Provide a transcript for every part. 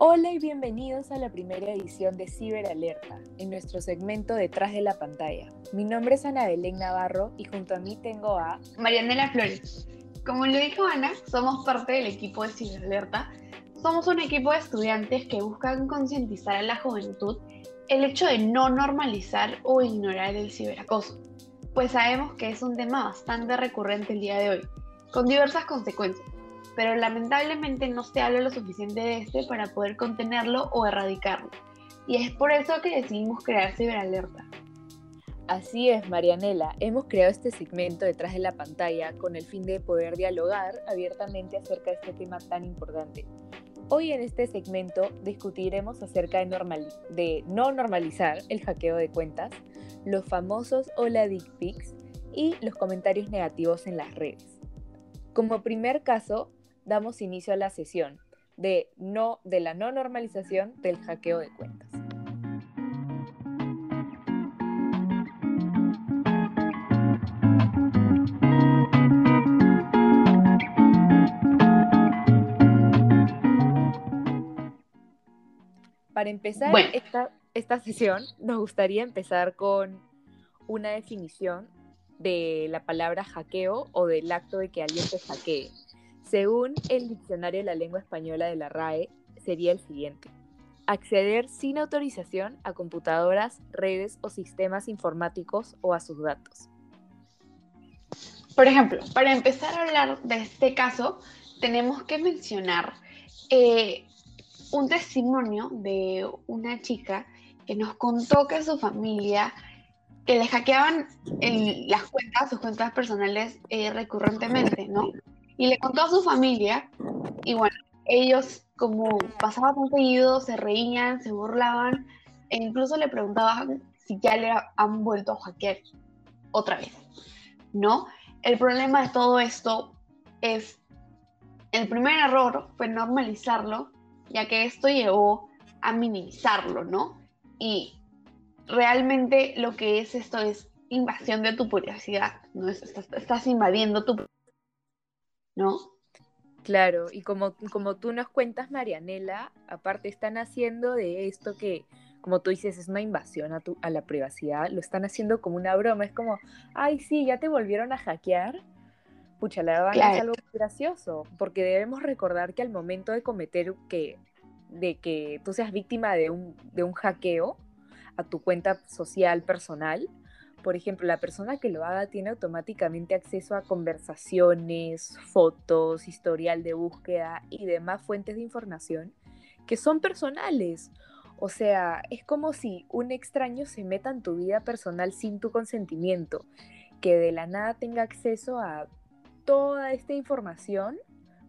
Hola y bienvenidos a la primera edición de Ciberalerta, en nuestro segmento Detrás de la pantalla. Mi nombre es Ana Belén Navarro y junto a mí tengo a Marianela Flores. Como lo dijo Ana, somos parte del equipo de Ciberalerta. Somos un equipo de estudiantes que buscan concientizar a la juventud el hecho de no normalizar o ignorar el ciberacoso, pues sabemos que es un tema bastante recurrente el día de hoy, con diversas consecuencias pero lamentablemente no se habla lo suficiente de este para poder contenerlo o erradicarlo. Y es por eso que decidimos crear Ciberalerta. Así es, Marianela. Hemos creado este segmento detrás de la pantalla con el fin de poder dialogar abiertamente acerca de este tema tan importante. Hoy en este segmento discutiremos acerca de, de no normalizar el hackeo de cuentas, los famosos hola dick pics y los comentarios negativos en las redes. Como primer caso, damos inicio a la sesión de, no, de la no normalización del hackeo de cuentas. Para empezar esta, esta sesión, nos gustaría empezar con una definición de la palabra hackeo o del acto de que alguien te hackee. Según el diccionario de la lengua española de la RAE, sería el siguiente. Acceder sin autorización a computadoras, redes o sistemas informáticos o a sus datos. Por ejemplo, para empezar a hablar de este caso, tenemos que mencionar eh, un testimonio de una chica que nos contó que su familia, que le hackeaban las cuentas, sus cuentas personales eh, recurrentemente, ¿no? Y le contó a su familia, y bueno, ellos como pasaba tan seguido, se reían, se burlaban, e incluso le preguntaban si ya le han vuelto a hackear otra vez, ¿no? El problema de todo esto es, el primer error fue normalizarlo, ya que esto llevó a minimizarlo, ¿no? Y realmente lo que es esto es invasión de tu privacidad, ¿no? Estás, invadiendo tu ¿no? Claro, y como, como tú nos cuentas, Marianela, aparte están haciendo de esto que, como tú dices, es una invasión a, tu, a la privacidad, lo están haciendo como una broma, es como, ay, sí, ya te volvieron a hackear. Pucha, la verdad es algo gracioso, porque debemos recordar que al momento de cometer que, de que tú seas víctima de un, de un hackeo a tu cuenta social personal, por ejemplo, la persona que lo haga tiene automáticamente acceso a conversaciones, fotos, historial de búsqueda y demás fuentes de información que son personales. O sea, es como si un extraño se meta en tu vida personal sin tu consentimiento, que de la nada tenga acceso a toda esta información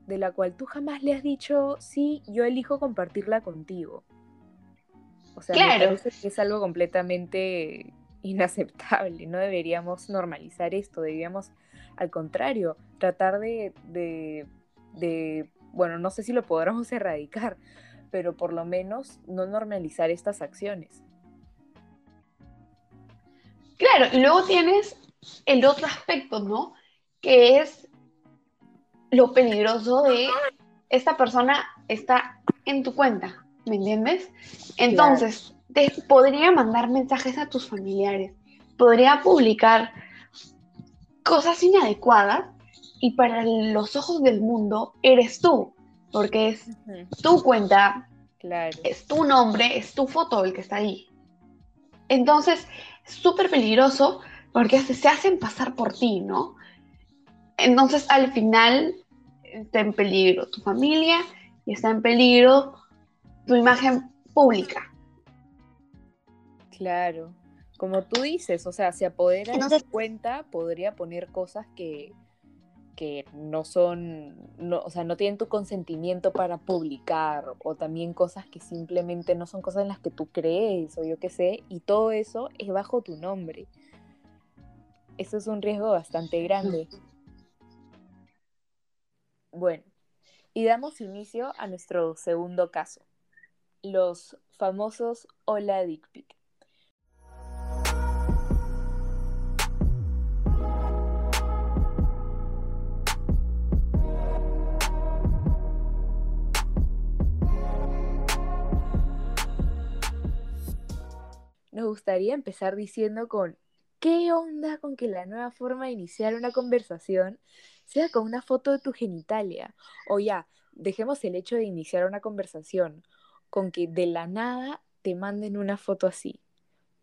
de la cual tú jamás le has dicho, sí, yo elijo compartirla contigo. O sea, claro. que es algo completamente inaceptable, no deberíamos normalizar esto, deberíamos al contrario tratar de, bueno, no sé si lo podremos erradicar, pero por lo menos no normalizar estas acciones. Claro, y luego tienes el otro aspecto, ¿no? Que es lo peligroso de esta persona está en tu cuenta, ¿me entiendes? Entonces, te podría mandar mensajes a tus familiares, podría publicar cosas inadecuadas y para los ojos del mundo eres tú, porque es tu cuenta, es tu nombre, es tu foto el que está ahí. Entonces, es súper peligroso porque se hacen pasar por ti, ¿no? Entonces, al final, está en peligro tu familia y está en peligro tu imagen pública. Claro, como tú dices, o sea, se apodera de su cuenta, podría poner cosas que, que no son, no, o sea, no tienen tu consentimiento para publicar, o también cosas que simplemente no son cosas en las que tú crees, o yo qué sé, y todo eso es bajo tu nombre. Eso es un riesgo bastante grande. Bueno, y damos inicio a nuestro segundo caso, los famosos Hola Dick Pic. Nos gustaría empezar diciendo con, ¿qué onda con que la nueva forma de iniciar una conversación sea con una foto de tu genitalia? O ya, dejemos el hecho de iniciar una conversación con que de la nada te manden una foto así.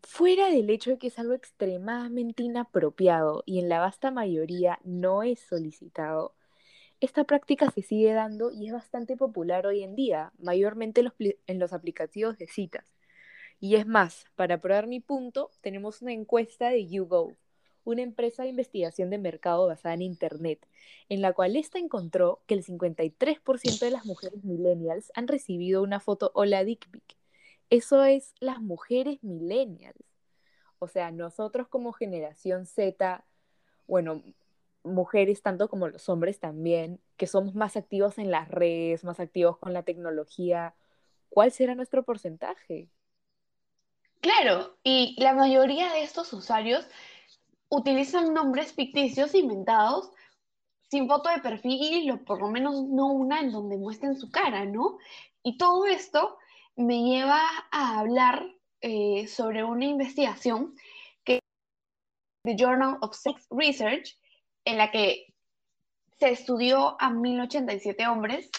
Fuera del hecho de que es algo extremadamente inapropiado y en la vasta mayoría no es solicitado, esta práctica se sigue dando y es bastante popular hoy en día, mayormente en los, aplicativos de citas. Y es más, para probar mi punto, tenemos una encuesta de YouGo, una empresa de investigación de mercado basada en Internet, en la cual esta encontró que el 53% de las mujeres millennials han recibido una foto o la dick pic. Eso es las mujeres millennials. O sea, nosotros como generación Z, bueno, mujeres tanto como los hombres también, que somos más activos en las redes, más activos con la tecnología, ¿cuál será nuestro porcentaje? Claro, y la mayoría de estos usuarios utilizan nombres ficticios inventados sin foto de perfil o por lo menos no una en donde muestren su cara, ¿no? Y todo esto me lleva a hablar eh, sobre una investigación que The Journal of Sex Research en la que se estudió a 1087 hombres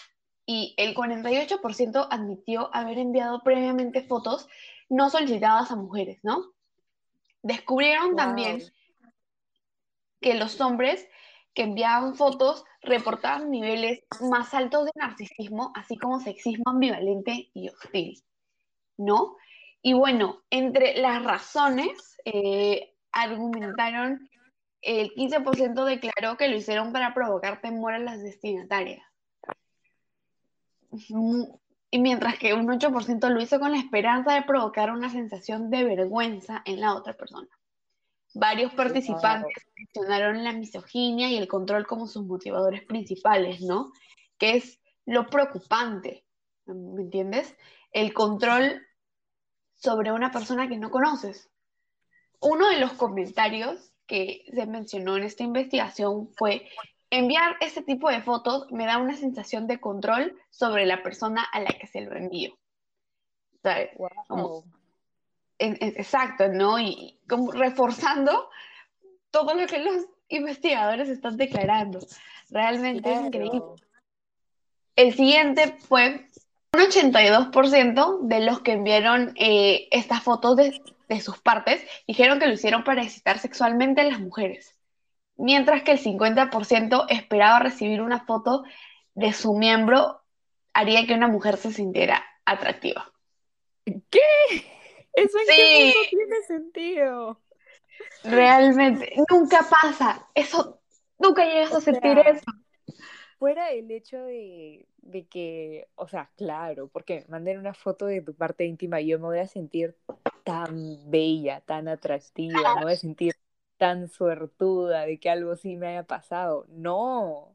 y el 48% admitió haber enviado previamente fotos no solicitadas a mujeres, ¿no? Descubrieron también que los hombres que enviaban fotos reportaban niveles más altos de narcisismo, así como sexismo ambivalente y hostil, ¿no? Y bueno, entre las razones eh, argumentaron el 15% declaró que lo hicieron para provocar temor a las destinatarias. Y mientras que un 8% lo hizo con la esperanza de provocar una sensación de vergüenza en la otra persona. Varios participantes mencionaron la misoginia y el control como sus motivadores principales, ¿no? Que es lo preocupante, ¿me entiendes? El control sobre una persona que no conoces. Uno de los comentarios que se mencionó en esta investigación fue enviar este tipo de fotos me da una sensación de control sobre la persona a la que se lo envío. exacto, ¿no? Y como reforzando todo lo que los investigadores están declarando. Realmente es increíble. El siguiente fue un 82% de los que enviaron eh, estas fotos de, de sus partes dijeron que lo hicieron para excitar sexualmente a las mujeres, mientras que el 50% esperaba recibir una foto de su miembro haría que una mujer se sintiera atractiva. ¿Qué? Eso en qué tiene sentido. Realmente, nunca pasa. Eso, nunca llegas a sentir eso. Fuera el hecho de, de, que, o sea, claro, porque manden una foto de tu parte íntima, yo me voy a sentir tan bella, tan atractiva, no de sentir tan suertuda de que algo sí me haya pasado. No,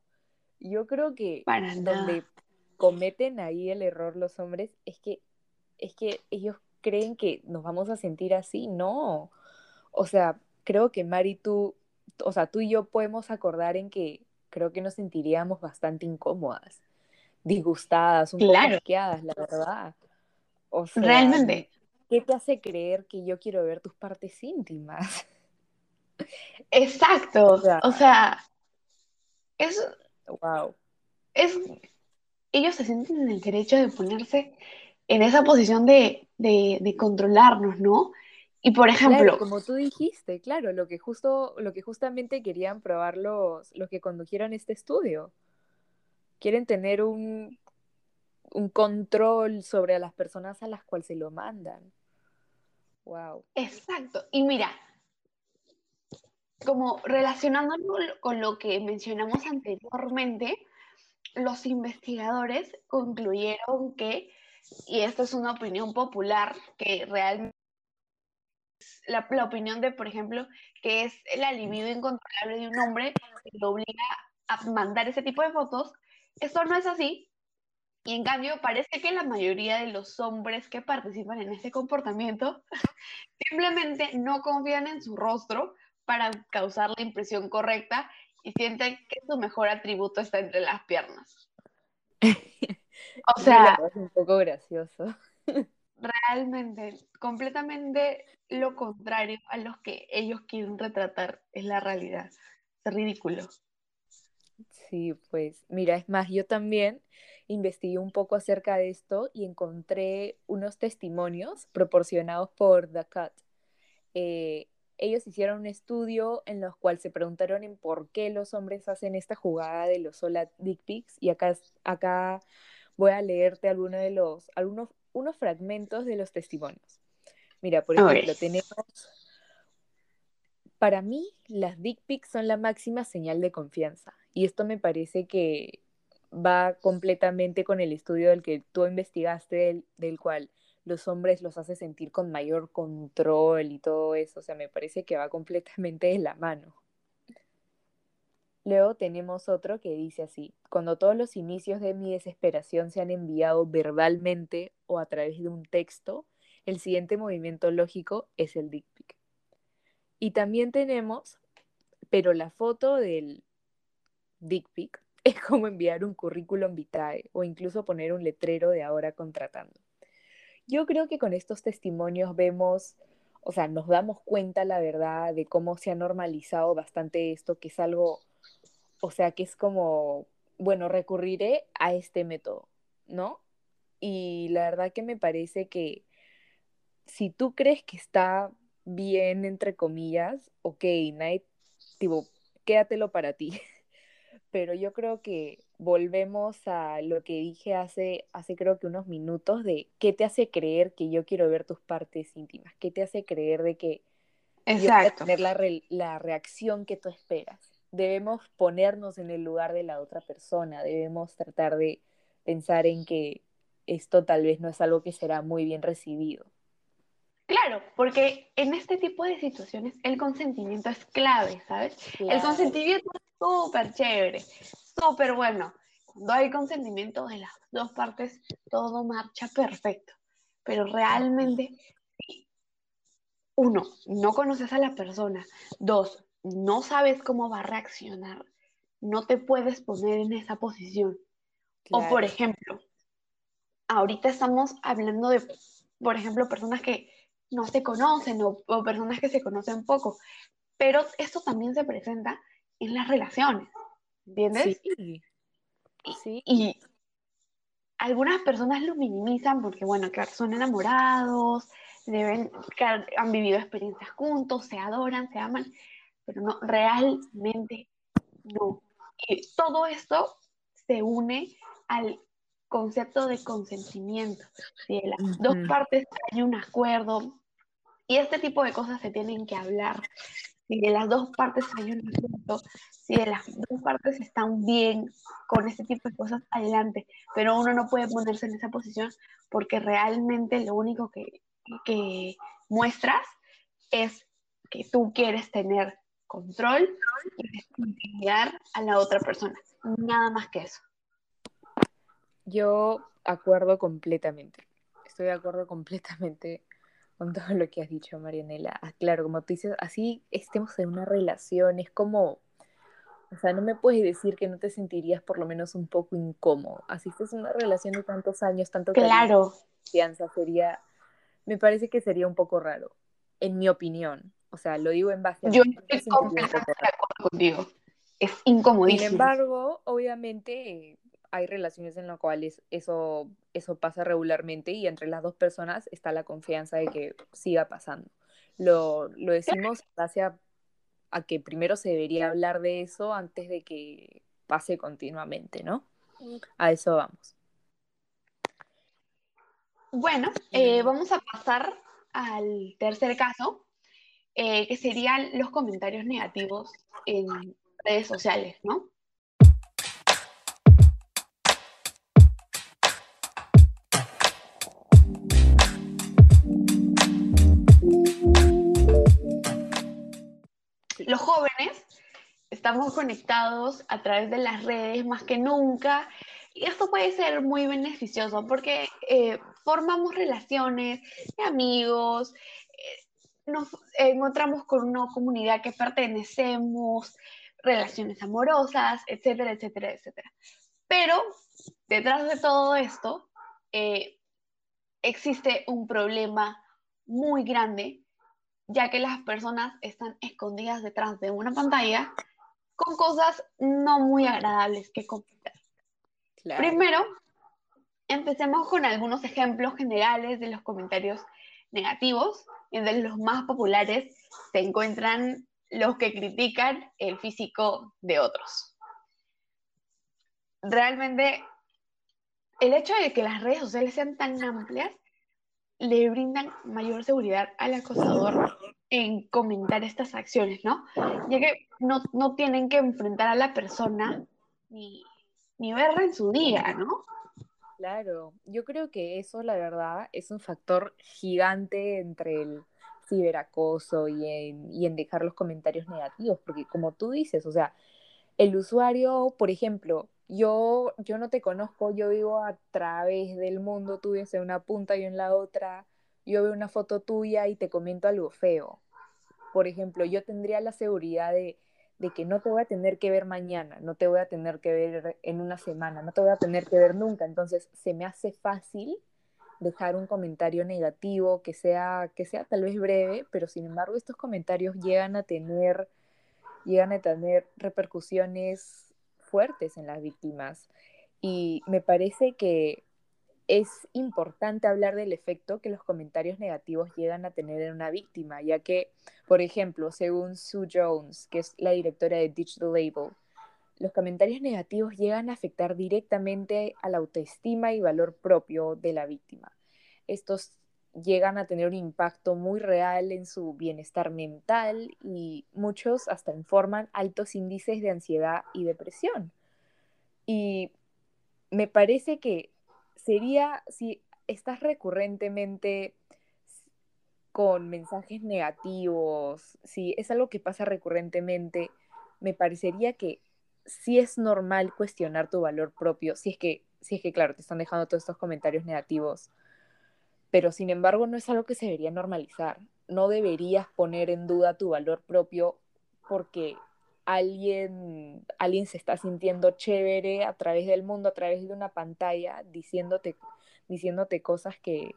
yo creo que donde cometen ahí el error los hombres es que, es que ellos creen que nos vamos a sentir así, no. O sea, creo que Mari, tú, o sea, tú y yo podemos acordar en que creo que nos sentiríamos bastante incómodas, disgustadas, un claro. poco la verdad. O sea, Realmente. ¿qué te hace creer que yo quiero ver tus partes íntimas? Exacto. O sea, es. Wow. Es. Ellos se sienten en el derecho de ponerse en esa posición de, controlarnos, ¿no? Y por ejemplo. como tú dijiste, claro, lo que justo, lo que justamente querían probar los, los que condujeron este estudio. Quieren tener un, un control sobre las personas a las cuales se lo mandan. Wow. Exacto. Y mira, como relacionándolo con lo que mencionamos anteriormente, los investigadores concluyeron que, y esta es una opinión popular, que realmente la, la opinión de, por ejemplo, que es el alivio incontrolable de un hombre que lo obliga a mandar ese tipo de fotos, esto no es así, y en cambio, parece que la mayoría de los hombres que participan en este comportamiento simplemente no confían en su rostro para causar la impresión correcta y sienten que su mejor atributo está entre las piernas. O sea, es un poco gracioso. realmente, completamente lo contrario a los que ellos quieren retratar, es la realidad. Es ridículo. Sí, pues mira, es más, yo también investigué un poco acerca de esto y encontré unos testimonios proporcionados por The Cut. Eh, ellos hicieron un estudio en los cual se preguntaron en por qué los hombres hacen esta jugada de los sola dick pics y acá, acá voy a leerte algunos de los, algunos, unos fragmentos de los testimonios. Mira, por ejemplo, tenemos, para mí las dick pics son la máxima señal de confianza y esto me parece que va completamente con el estudio del que tú investigaste, del, cual los hombres los hace sentir con mayor control y todo eso. O sea, me parece que va completamente de la mano. Luego tenemos otro que dice así, cuando todos los inicios de mi desesperación se han enviado verbalmente o a través de un texto, el siguiente movimiento lógico es el dick pic. Y también tenemos, pero la foto del dick pic es como enviar un currículum vitae o incluso poner un letrero de ahora contratando. Yo creo que con estos testimonios vemos, o sea, nos damos cuenta la verdad de cómo se ha normalizado bastante esto, que es algo, o sea, que es como, bueno, recurriré a este método, ¿no? Y la verdad que me parece que si tú crees que está bien, entre comillas, ok, Night, tipo, quédatelo para ti. pero yo creo que volvemos a lo que dije hace, hace creo que unos minutos de qué te hace creer que yo quiero ver tus partes íntimas, qué te hace creer de que Exacto. tener la, la reacción que tú esperas. Debemos ponernos en el lugar de la otra persona, debemos tratar de pensar en que esto tal vez no es algo que será muy bien recibido. Claro, porque en este tipo de situaciones el consentimiento es clave, ¿sabes? El consentimiento súper chévere, súper bueno. Cuando hay consentimiento de las dos partes, todo marcha perfecto. Pero realmente, uno, no conoces a la persona. Dos, no sabes cómo va a reaccionar. No te puedes poner en esa posición. O por ejemplo, ahorita estamos hablando de, por ejemplo, personas que no se conocen o, o personas que se conocen poco. Pero esto también se presenta en las relaciones, ¿entiendes? Sí. sí. Y algunas personas lo minimizan porque, bueno, claro, son enamorados, deben, han vivido experiencias juntos, se adoran, se aman, pero no, realmente no. Y todo esto se une al concepto de consentimiento. Si de las dos partes hay un acuerdo y este tipo de cosas se tienen que hablar si de las dos partes hay un asunto, si de las dos partes están bien con este tipo de cosas, adelante. Pero uno no puede ponerse en esa posición porque realmente lo único que, que muestras es que tú quieres tener control y guiar a la otra persona. Nada más que eso. Yo acuerdo completamente. Estoy de acuerdo completamente con todo lo que has dicho, Marianela. Ah, claro, como tú dices, así estemos en una relación, es como, o sea, no me puedes decir que no te sentirías por lo menos un poco incómodo. Así en una relación de tantos años, tanto claro. confianza, sería, me parece que sería un poco raro, en mi opinión. O sea, lo digo en base a... Yo estoy completamente de acuerdo contigo. Es incomodísimo. Sin embargo, obviamente, hay relaciones en las cuales eso, eso pasa regularmente y entre las dos personas está la confianza de que siga pasando. Lo, decimos gracias a, que primero se debería hablar de eso antes de que pase continuamente, ¿no? A eso vamos. Bueno, eh, vamos a pasar al tercer caso, eh, que serían los comentarios negativos en redes sociales, ¿no? Estamos conectados a través de las redes más que nunca y esto puede ser muy beneficioso porque eh, formamos relaciones de amigos, eh, nos encontramos con una comunidad que pertenecemos, relaciones amorosas, etcétera, etcétera, etcétera. Pero detrás de todo esto, eh, existe un problema muy grande, ya que las personas están escondidas detrás de una pantalla con cosas no muy agradables que comentar. Primero, empecemos con algunos ejemplos generales de los comentarios negativos. Entre los más populares se encuentran los que critican el físico de otros. Realmente, el hecho de que las redes sociales sean tan amplias le brindan mayor seguridad al acosador en comentar estas acciones, ¿no? Ya que no, no tienen que enfrentar a la persona ni, ni verla en su día, ¿no? Claro, yo creo que eso, la verdad, es un factor gigante entre el ciberacoso y en, y en dejar los comentarios negativos, porque como tú dices, o sea, el usuario, por ejemplo, yo, yo no te conozco, yo vivo a través del mundo, tú vives en una punta y en la otra, yo veo una foto tuya y te comento algo feo. Por ejemplo, yo tendría la seguridad de, de que no te voy a tener que ver mañana, no te voy a tener que ver en una semana, no te voy a tener que ver nunca. Entonces, se me hace fácil dejar un comentario negativo que sea, que sea tal vez breve, pero sin embargo estos comentarios llegan a tener, llegan a tener repercusiones fuertes en las víctimas. Y me parece que es importante hablar del efecto que los comentarios negativos llegan a tener en una víctima, ya que, por ejemplo, según Sue Jones, que es la directora de Digital Label, los comentarios negativos llegan a afectar directamente a la autoestima y valor propio de la víctima. Estos llegan a tener un impacto muy real en su bienestar mental y muchos hasta informan altos índices de ansiedad y depresión. Y me parece que sería si estás recurrentemente con mensajes negativos, si es algo que pasa recurrentemente, me parecería que sí es normal cuestionar tu valor propio, si es que, si es que claro, te están dejando todos estos comentarios negativos, pero sin embargo no es algo que se debería normalizar. No deberías poner en duda tu valor propio porque alguien, alguien se está sintiendo chévere a través del mundo, a través de una pantalla, diciéndote, diciéndote cosas que,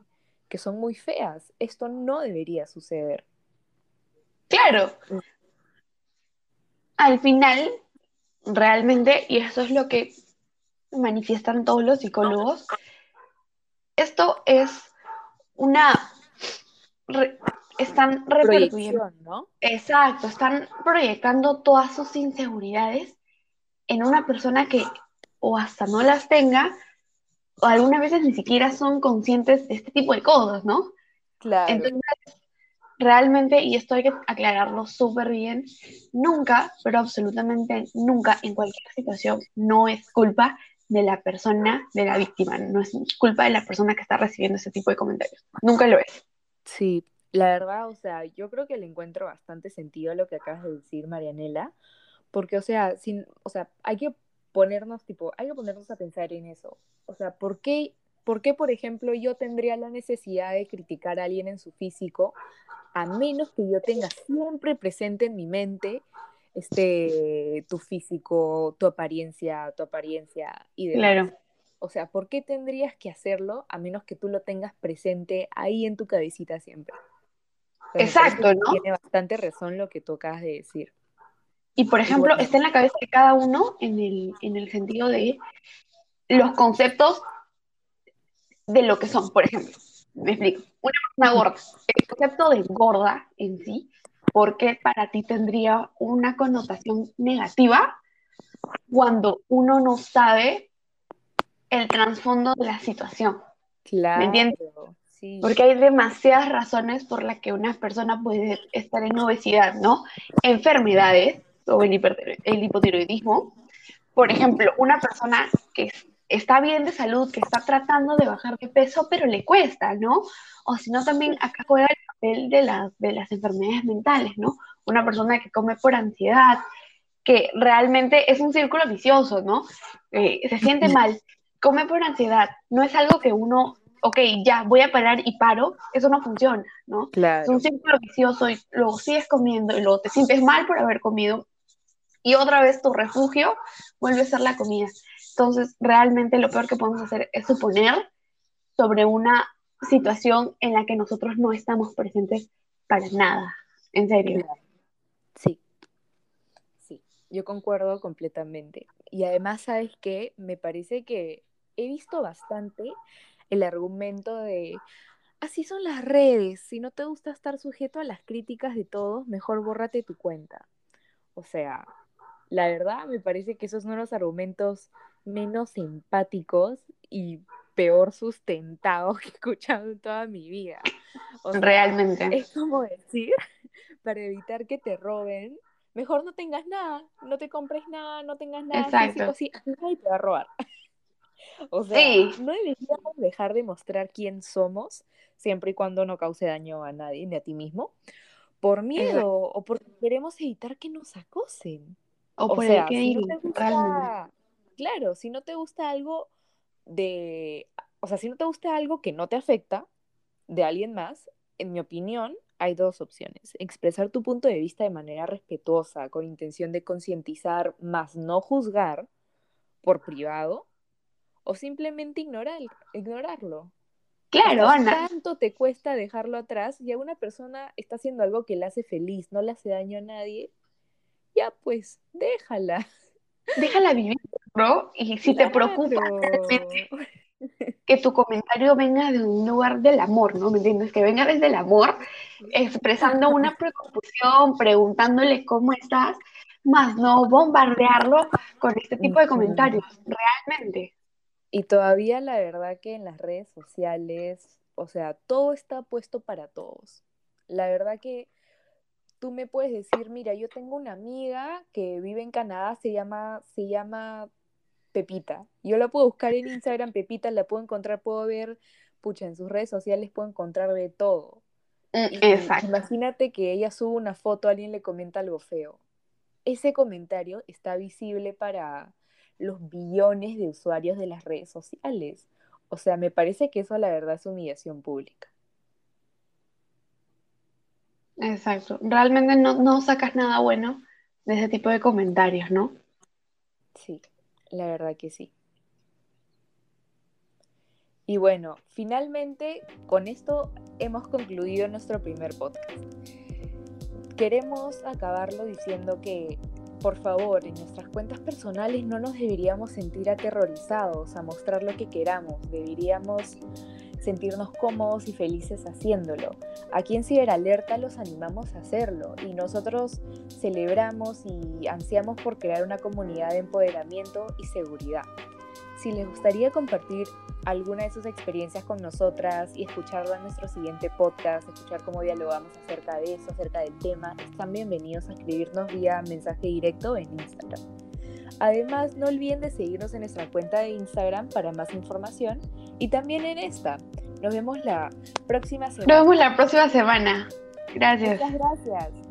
que son muy feas. Esto no debería suceder. Claro. Al final, realmente, y eso es lo que manifiestan todos los psicólogos, esto es una están repercutiendo. ¿no? Exacto, están proyectando todas sus inseguridades en una persona que o hasta no las tenga, o algunas veces ni siquiera son conscientes de este tipo de cosas, ¿no? Claro. Entonces, realmente, y esto hay que aclararlo súper bien, nunca, pero absolutamente nunca, en cualquier situación, no es culpa de la persona, de la víctima, no es culpa de la persona que está recibiendo ese tipo de comentarios. Nunca lo es. Sí, la verdad, o sea, yo creo que le encuentro bastante sentido a lo que acabas de decir, Marianela, porque, o sea, sin, o sea, hay que ponernos, tipo, hay que ponernos a pensar en eso. O sea, ¿por qué, por, qué, por ejemplo, yo tendría la necesidad de criticar a alguien en su físico, a menos que yo tenga siempre presente en mi mente este, tu físico, tu apariencia, tu apariencia y demás? Claro. O sea, ¿por qué tendrías que hacerlo a menos que tú lo tengas presente ahí en tu cabecita siempre? Exacto, ¿no? Tiene bastante razón lo que tú acabas de decir. Y por ejemplo, está en la cabeza de cada uno en el, en el sentido de los conceptos de lo que son. Por ejemplo, me explico. Una persona gorda. El concepto de gorda en sí, ¿por qué para ti tendría una connotación negativa cuando uno no sabe el trasfondo de la situación? Claro. ¿Me entiendes? Porque hay demasiadas razones por las que una persona puede estar en obesidad, ¿no? Enfermedades o el, el hipotiroidismo. Por ejemplo, una persona que está bien de salud, que está tratando de bajar de peso, pero le cuesta, ¿no? O si no, también acá juega el papel de, de las enfermedades mentales, ¿no? Una persona que come por ansiedad, que realmente es un círculo vicioso, ¿no? Eh, se siente mal, come por ansiedad, no es algo que uno ok, ya voy a parar y paro, eso no funciona, ¿no? Claro. Es un círculo vicioso y luego sigues comiendo y luego te sientes mal por haber comido y otra vez tu refugio vuelve a ser la comida. Entonces, realmente lo peor que podemos hacer es suponer sobre una situación en la que nosotros no estamos presentes para nada, en serio. Sí, sí, yo concuerdo completamente. Y además, ¿sabes qué? Me parece que he visto bastante el argumento de, así son las redes, si no te gusta estar sujeto a las críticas de todos, mejor bórrate tu cuenta. O sea, la verdad me parece que esos son los argumentos menos empáticos y peor sustentados que he escuchado en toda mi vida. Realmente. Es como decir, para evitar que te roben, mejor no tengas nada, no te compres nada, no tengas nada Exacto. físico, sí, nadie te va a robar. o sea, no deberíamos dejar de mostrar quién somos, siempre y cuando no cause daño a nadie ni a ti mismo, por miedo o porque queremos evitar que nos acosen. O, por sea, si no te gusta, claro, si no te gusta algo de, o sea, si no te gusta algo que no te afecta de alguien más, en mi opinión, hay dos opciones. Expresar tu punto de vista de manera respetuosa, con intención de concientizar, más no juzgar por privado, o simplemente ignorar, ignorarlo. Claro, Ana. Tanto te cuesta dejarlo atrás y a una persona está haciendo algo que le hace feliz, no le hace daño a nadie, ya pues, déjala. Déjala vivir, ¿no? Y si te preocupa que tu comentario venga de un lugar del amor, ¿no? ¿Me entiendes? Que venga desde el amor, expresando una preocupación, preguntándole cómo estás, más no bombardearlo con este tipo de comentarios, realmente. Y todavía la verdad que en las redes sociales, o sea, todo está puesto para todos. La verdad que tú me puedes decir, mira, yo tengo una amiga que vive en Canadá, se llama, se llama Pepita. Yo la puedo buscar en Instagram, Pepita, la puedo encontrar, puedo ver, pucha, en sus redes sociales puedo encontrar de todo. Mm, exacto. Imagínate que ella sube una foto, alguien le comenta algo feo. Ese comentario está visible para los billones de usuarios de las redes sociales. O sea, me parece que eso la verdad es humillación pública. Exacto. Realmente no, sacas nada bueno de ese tipo de comentarios, ¿no? Sí, la verdad que sí. Y bueno, finalmente con esto hemos concluido nuestro primer podcast. Queremos acabarlo diciendo que, por favor, en nuestras cuentas personales no nos deberíamos sentir aterrorizados a mostrar lo que queramos. Deberíamos sentirnos cómodos y felices haciéndolo. Aquí en Ciberalerta los animamos a hacerlo y nosotros celebramos y ansiamos por crear una comunidad de empoderamiento y seguridad. Si les gustaría compartir alguna de sus experiencias con nosotras y escucharlo en nuestro siguiente podcast, escuchar cómo dialogamos acerca de eso, acerca del tema, están bienvenidos a escribirnos vía mensaje directo en Instagram. Además, no olviden de seguirnos en nuestra cuenta de Instagram para más información y también en esta. Nos vemos la próxima semana. Nos vemos la próxima semana. Gracias. Muchas gracias.